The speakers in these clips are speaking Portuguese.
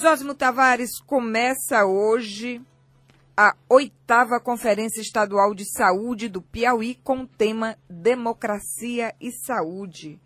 Zósimo Tavares começa hoje a oitava Conferência Estadual de Saúde do Piauí com o tema Democracia e Saúde.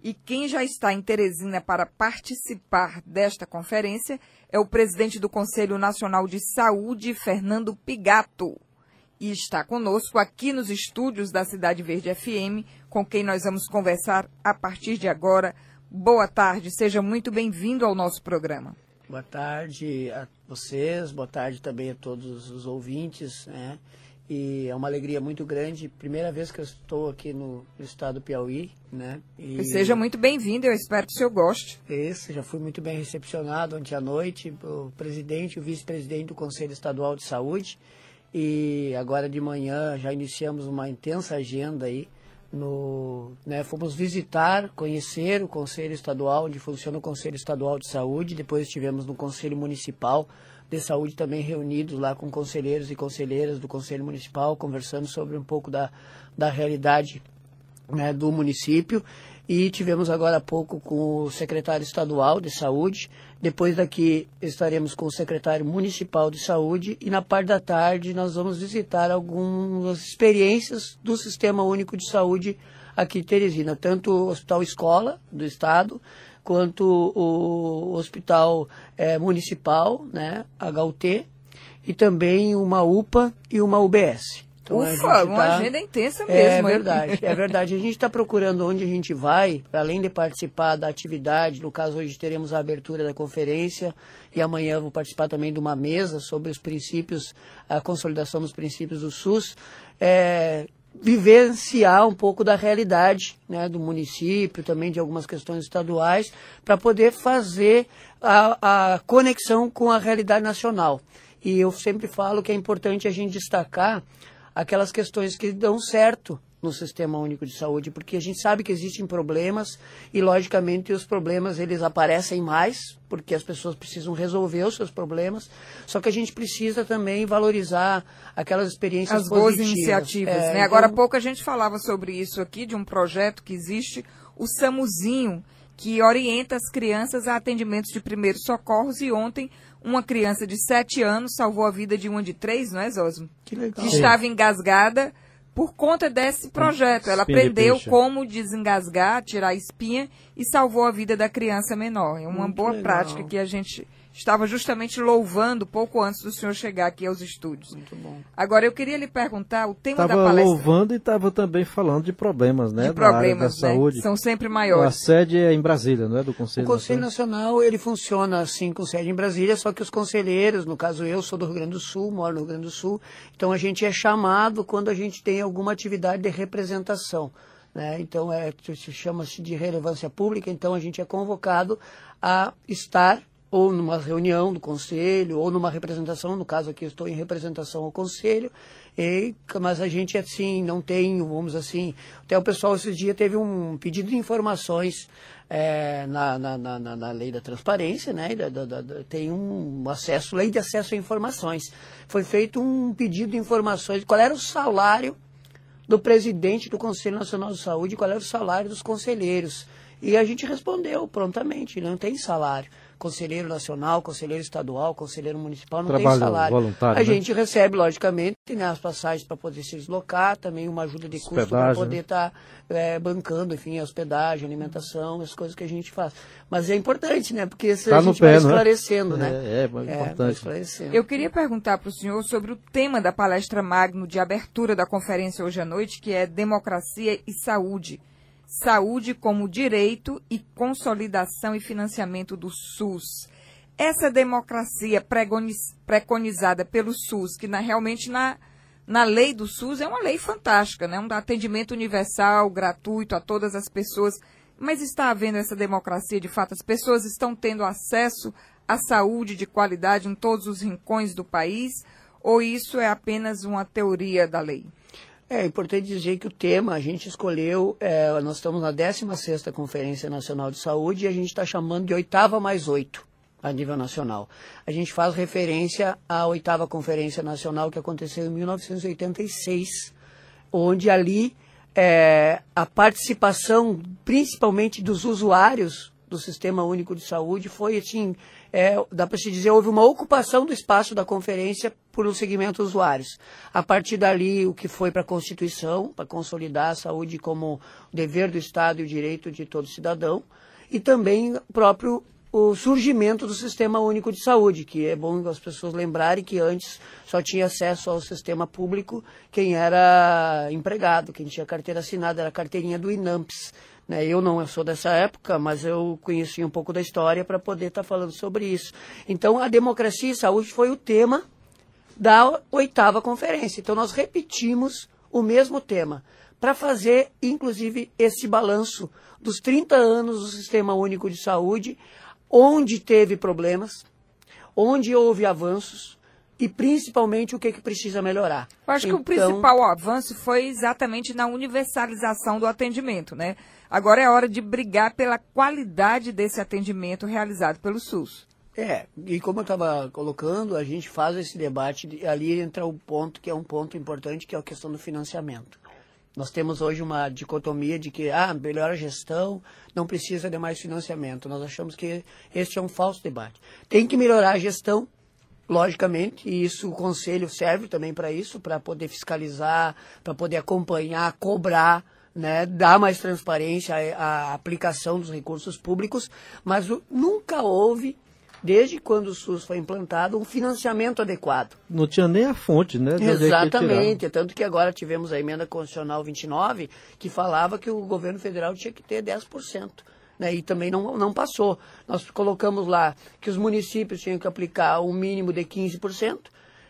E quem já está em Teresina para participar desta conferência é o presidente do Conselho Nacional de Saúde, Fernando Pigato. E está conosco aqui nos estúdios da Cidade Verde FM, com quem nós vamos conversar a partir de agora. Boa tarde, seja muito bem-vindo ao nosso programa. Boa tarde a vocês, boa tarde também a todos os ouvintes, né? E é uma alegria muito grande, primeira vez que eu estou aqui no, no estado do Piauí, né? E... Seja muito bem-vindo, eu espero que o senhor goste. Isso, já fui muito bem recepcionado ontem à noite, o presidente e o vice-presidente do Conselho Estadual de Saúde, e agora de manhã já iniciamos uma intensa agenda aí, no, né, fomos visitar, conhecer o Conselho Estadual, onde funciona o Conselho Estadual de Saúde, depois estivemos no Conselho Municipal de Saúde também reunidos lá com conselheiros e conselheiras do Conselho Municipal, conversando sobre um pouco da, da realidade né, do município. E tivemos agora há pouco com o secretário estadual de saúde. Depois daqui estaremos com o secretário municipal de saúde. E na parte da tarde nós vamos visitar algumas experiências do Sistema Único de Saúde aqui em Teresina, tanto o Hospital Escola do Estado, quanto o Hospital é, Municipal, né, HUT, e também uma UPA e uma UBS. Então, Ufa, uma tá... agenda intensa é mesmo. É verdade, é verdade. A gente está procurando onde a gente vai, além de participar da atividade. No caso, hoje teremos a abertura da conferência e amanhã vou participar também de uma mesa sobre os princípios, a consolidação dos princípios do SUS. É, vivenciar um pouco da realidade né, do município, também de algumas questões estaduais, para poder fazer a, a conexão com a realidade nacional. E eu sempre falo que é importante a gente destacar aquelas questões que dão certo no Sistema Único de Saúde, porque a gente sabe que existem problemas e, logicamente, os problemas eles aparecem mais, porque as pessoas precisam resolver os seus problemas, só que a gente precisa também valorizar aquelas experiências As positivas. boas iniciativas, é, né? Agora há pouco a gente falava sobre isso aqui, de um projeto que existe, o SAMUzinho, que orienta as crianças a atendimentos de primeiros socorros e ontem uma criança de 7 anos salvou a vida de uma de 3, não é, Zosmo? Que legal. Que estava engasgada por conta desse projeto. Ela aprendeu de como desengasgar, tirar a espinha e salvou a vida da criança menor. É uma Muito boa legal. prática que a gente estava justamente louvando pouco antes do senhor chegar aqui aos estúdios. Muito bom. Agora, eu queria lhe perguntar, o tema tava da palestra... Estava louvando e estava também falando de problemas, né? De problemas, da, da né? saúde. São sempre maiores. A sede é em Brasília, não é? Do Conselho O Conselho Nacional. Nacional, ele funciona assim, com sede em Brasília, só que os conselheiros, no caso eu, sou do Rio Grande do Sul, moro no Rio Grande do Sul, então a gente é chamado quando a gente tem alguma atividade de representação. Né? Então, é, chama-se de relevância pública, então a gente é convocado a estar ou numa reunião do conselho, ou numa representação, no caso aqui estou em representação ao conselho, e, mas a gente assim não tem, vamos assim, até o pessoal esses dias teve um pedido de informações é, na, na, na, na, lei da transparência, né? Da, da, da, tem um acesso, lei de acesso a informações. Foi feito um pedido de informações, qual era o salário do presidente do Conselho Nacional de Saúde, qual era o salário dos conselheiros. E a gente respondeu prontamente, não tem salário conselheiro nacional, conselheiro estadual, conselheiro municipal, não Trabalho tem salário. Voluntário, a né? gente recebe, logicamente, né, as passagens para poder se deslocar, também uma ajuda de custo para poder estar né? tá, é, bancando, enfim, a hospedagem, alimentação, as coisas que a gente faz. Mas é importante, né? Porque isso tá a gente pé, vai é? esclarecendo, é? né? É, é, é importante. Eu queria perguntar para o senhor sobre o tema da palestra Magno de abertura da conferência hoje à noite, que é Democracia e Saúde saúde como direito e consolidação e financiamento do SUS. Essa democracia preconizada pelo SUS, que na, realmente na, na lei do SUS é uma lei fantástica, né? um atendimento universal, gratuito a todas as pessoas, mas está havendo essa democracia de fato? As pessoas estão tendo acesso à saúde de qualidade em todos os rincões do país? Ou isso é apenas uma teoria da lei? É importante dizer que o tema a gente escolheu, é, nós estamos na 16ª Conferência Nacional de Saúde e a gente está chamando de oitava mais oito a nível nacional. A gente faz referência à oitava Conferência Nacional que aconteceu em 1986, onde ali é, a participação, principalmente dos usuários do Sistema Único de Saúde foi, assim, é, dá para se dizer, houve uma ocupação do espaço da conferência por um segmento usuários. A partir dali, o que foi para a Constituição, para consolidar a saúde como dever do Estado e o direito de todo cidadão, e também o próprio o surgimento do Sistema Único de Saúde, que é bom as pessoas lembrarem que antes só tinha acesso ao sistema público quem era empregado, quem tinha carteira assinada, era a carteirinha do INAMPS. Né? Eu não sou dessa época, mas eu conheci um pouco da história para poder estar tá falando sobre isso. Então, a democracia e saúde foi o tema da oitava conferência. Então, nós repetimos o mesmo tema para fazer, inclusive, esse balanço dos 30 anos do Sistema Único de Saúde, onde teve problemas, onde houve avanços e principalmente o que, que precisa melhorar. Eu acho então, que o então, principal avanço foi exatamente na universalização do atendimento, né? Agora é hora de brigar pela qualidade desse atendimento realizado pelo SUS. É, e como eu estava colocando, a gente faz esse debate, ali entra o ponto que é um ponto importante, que é a questão do financiamento. Nós temos hoje uma dicotomia de que, ah, melhora a gestão, não precisa de mais financiamento. Nós achamos que este é um falso debate. Tem que melhorar a gestão, logicamente, e isso o conselho serve também para isso, para poder fiscalizar, para poder acompanhar, cobrar, né, dar mais transparência à, à aplicação dos recursos públicos, mas o, nunca houve desde quando o SUS foi implantado, um financiamento adequado. Não tinha nem a fonte, né? Exatamente, tanto que agora tivemos a emenda constitucional 29, que falava que o governo federal tinha que ter 10%. Né, e também não, não passou. Nós colocamos lá que os municípios tinham que aplicar um mínimo de 15%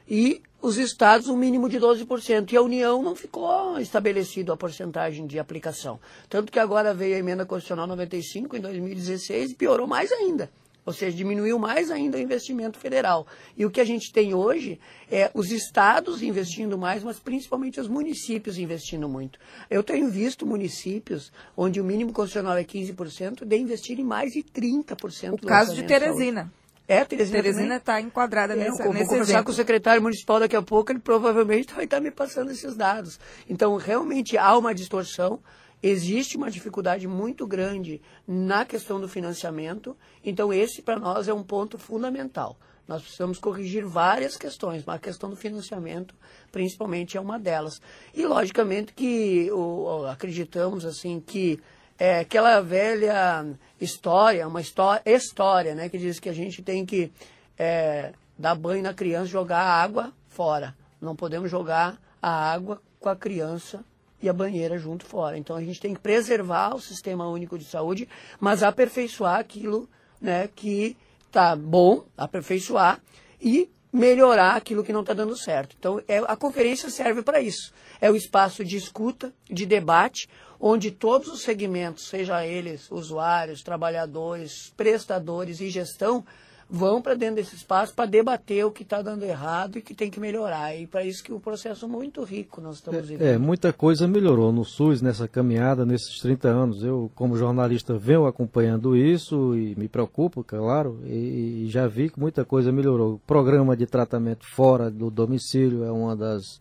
e os estados um mínimo de 12%. E a União não ficou estabelecido a porcentagem de aplicação. Tanto que agora veio a emenda constitucional 95 em 2016 e piorou mais ainda. Ou seja, diminuiu mais ainda o investimento federal. E o que a gente tem hoje é os estados investindo mais, mas principalmente os municípios investindo muito. Eu tenho visto municípios onde o mínimo constitucional é 15%, de investirem mais de 30%. O caso de Teresina. É, Teresina Teresina está enquadrada é, nessa, eu nesse Vou conversar exemplo. com o secretário municipal daqui a pouco, ele provavelmente vai estar me passando esses dados. Então, realmente há uma distorção. Existe uma dificuldade muito grande na questão do financiamento, então esse para nós é um ponto fundamental. Nós precisamos corrigir várias questões, mas a questão do financiamento, principalmente, é uma delas. E, logicamente, que o, acreditamos assim que é, aquela velha história, uma história, história, né, que diz que a gente tem que é, dar banho na criança, jogar a água fora. Não podemos jogar a água com a criança e a banheira junto fora. Então a gente tem que preservar o sistema único de saúde, mas aperfeiçoar aquilo né, que está bom, aperfeiçoar e melhorar aquilo que não está dando certo. Então é, a conferência serve para isso. É o espaço de escuta, de debate, onde todos os segmentos, seja eles usuários, trabalhadores, prestadores e gestão, vão para dentro desse espaço para debater o que está dando errado e que tem que melhorar. E para isso que o processo é muito rico nós estamos é, vivendo. É, muita coisa melhorou no SUS nessa caminhada, nesses 30 anos. Eu, como jornalista, venho acompanhando isso e me preocupo, claro, e, e já vi que muita coisa melhorou. O programa de tratamento fora do domicílio é uma das,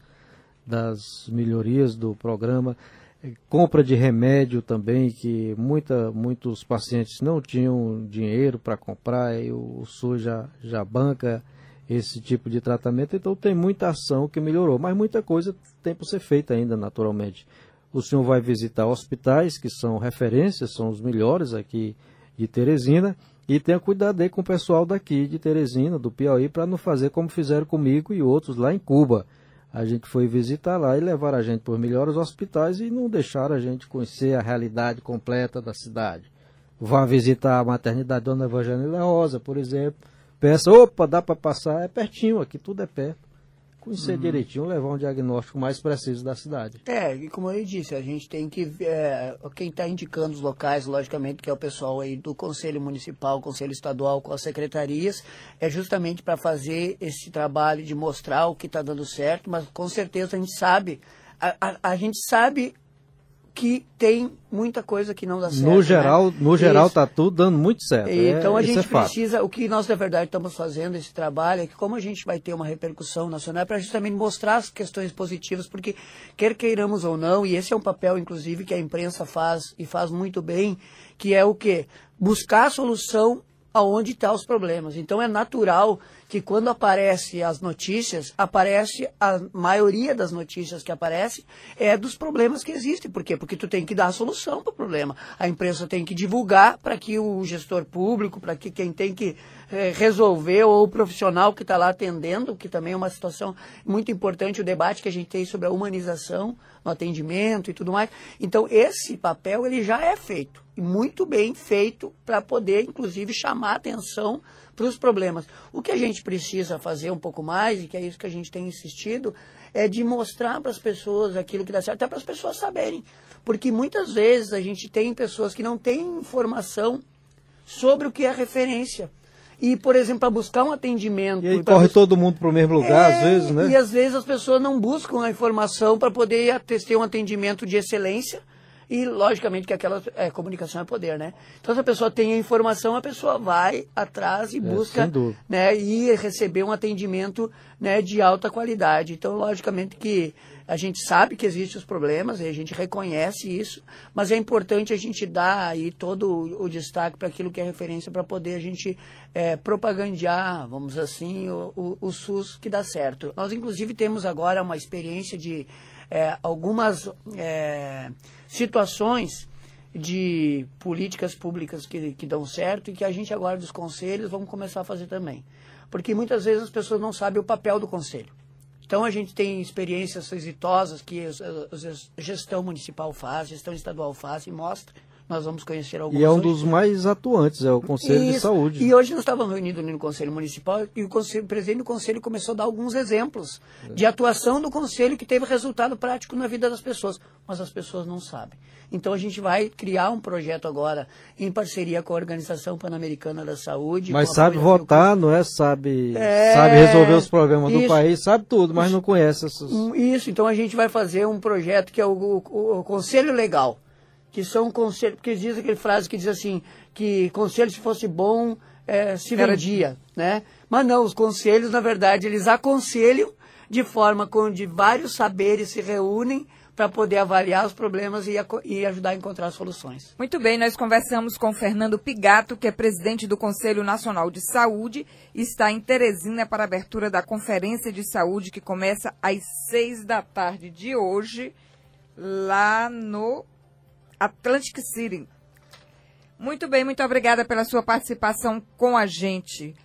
das melhorias do programa compra de remédio também, que muita, muitos pacientes não tinham dinheiro para comprar e o SUS já, já banca esse tipo de tratamento, então tem muita ação que melhorou, mas muita coisa tem para ser feita ainda naturalmente. O senhor vai visitar hospitais que são referências, são os melhores aqui de Teresina, e tenha cuidado aí com o pessoal daqui de Teresina, do Piauí, para não fazer como fizeram comigo e outros lá em Cuba a gente foi visitar lá e levar a gente por melhores hospitais e não deixaram a gente conhecer a realidade completa da cidade. Vá visitar a maternidade Dona Evangelina Rosa, por exemplo. Pensa, opa, dá para passar, é pertinho, aqui tudo é perto conhecer uhum. direitinho, levar um diagnóstico mais preciso da cidade. É, e como eu disse, a gente tem que. É, quem está indicando os locais, logicamente, que é o pessoal aí do Conselho Municipal, Conselho Estadual, com as secretarias, é justamente para fazer esse trabalho de mostrar o que está dando certo, mas com certeza a gente sabe. a, a, a gente sabe que tem muita coisa que não dá certo. No né? geral, né? no geral está tudo dando muito certo. Então é, a gente é precisa, o que nós na verdade estamos fazendo esse trabalho é que como a gente vai ter uma repercussão nacional é para justamente mostrar as questões positivas, porque quer queiramos ou não, e esse é um papel inclusive que a imprensa faz e faz muito bem, que é o que buscar a solução aonde estão tá os problemas. Então é natural que quando aparece as notícias, aparece a maioria das notícias que aparece é dos problemas que existem. Por quê? Porque tu tem que dar a solução para o problema. A imprensa tem que divulgar para que o gestor público, para que quem tem que é, resolver, ou o profissional que está lá atendendo, que também é uma situação muito importante, o debate que a gente tem sobre a humanização no atendimento e tudo mais. Então, esse papel ele já é feito, muito bem feito, para poder, inclusive, chamar a atenção para os problemas. O que a gente precisa fazer um pouco mais, e que é isso que a gente tem insistido, é de mostrar para as pessoas aquilo que dá certo, até para as pessoas saberem. Porque muitas vezes a gente tem pessoas que não têm informação sobre o que é referência. E, por exemplo, para buscar um atendimento. E aí corre bus... todo mundo para o mesmo lugar, é, às vezes, né? E às vezes as pessoas não buscam a informação para poder ter um atendimento de excelência e, logicamente, que aquela é, comunicação é poder, né? Então, se a pessoa tem a informação, a pessoa vai atrás e é, busca né, e receber um atendimento né, de alta qualidade. Então, logicamente que a gente sabe que existem os problemas, a gente reconhece isso, mas é importante a gente dar aí todo o destaque para aquilo que é referência para poder a gente é, propagandear, vamos assim, o, o, o SUS que dá certo. Nós, inclusive, temos agora uma experiência de é, algumas é, situações de políticas públicas que, que dão certo e que a gente agora dos conselhos vamos começar a fazer também. Porque muitas vezes as pessoas não sabem o papel do conselho. Então a gente tem experiências exitosas que a gestão municipal faz, gestão estadual faz e mostra nós vamos conhecer alguns. E é um dos mais atuantes, é o Conselho Isso. de Saúde. E hoje nós estávamos reunidos no Conselho Municipal e o, conselho, o presidente do Conselho começou a dar alguns exemplos é. de atuação do Conselho que teve resultado prático na vida das pessoas, mas as pessoas não sabem. Então a gente vai criar um projeto agora em parceria com a Organização Pan-Americana da Saúde. Mas sabe votar, não é? Sabe, é... sabe resolver os problemas Isso. do país, sabe tudo, mas não conhece essas. Isso, então a gente vai fazer um projeto que é o, o, o Conselho Legal que são conselhos, porque diz aquele frase que diz assim, que conselho se fosse bom, é, se vendia, né? Mas não, os conselhos, na verdade, eles aconselham de forma onde vários saberes se reúnem para poder avaliar os problemas e, e, ajudar a encontrar soluções. Muito bem, nós conversamos com Fernando Pigato, que é presidente do Conselho Nacional de Saúde e está em Teresina para a abertura da Conferência de Saúde que começa às seis da tarde de hoje, lá no Atlantic City. Muito bem, muito obrigada pela sua participação com a gente.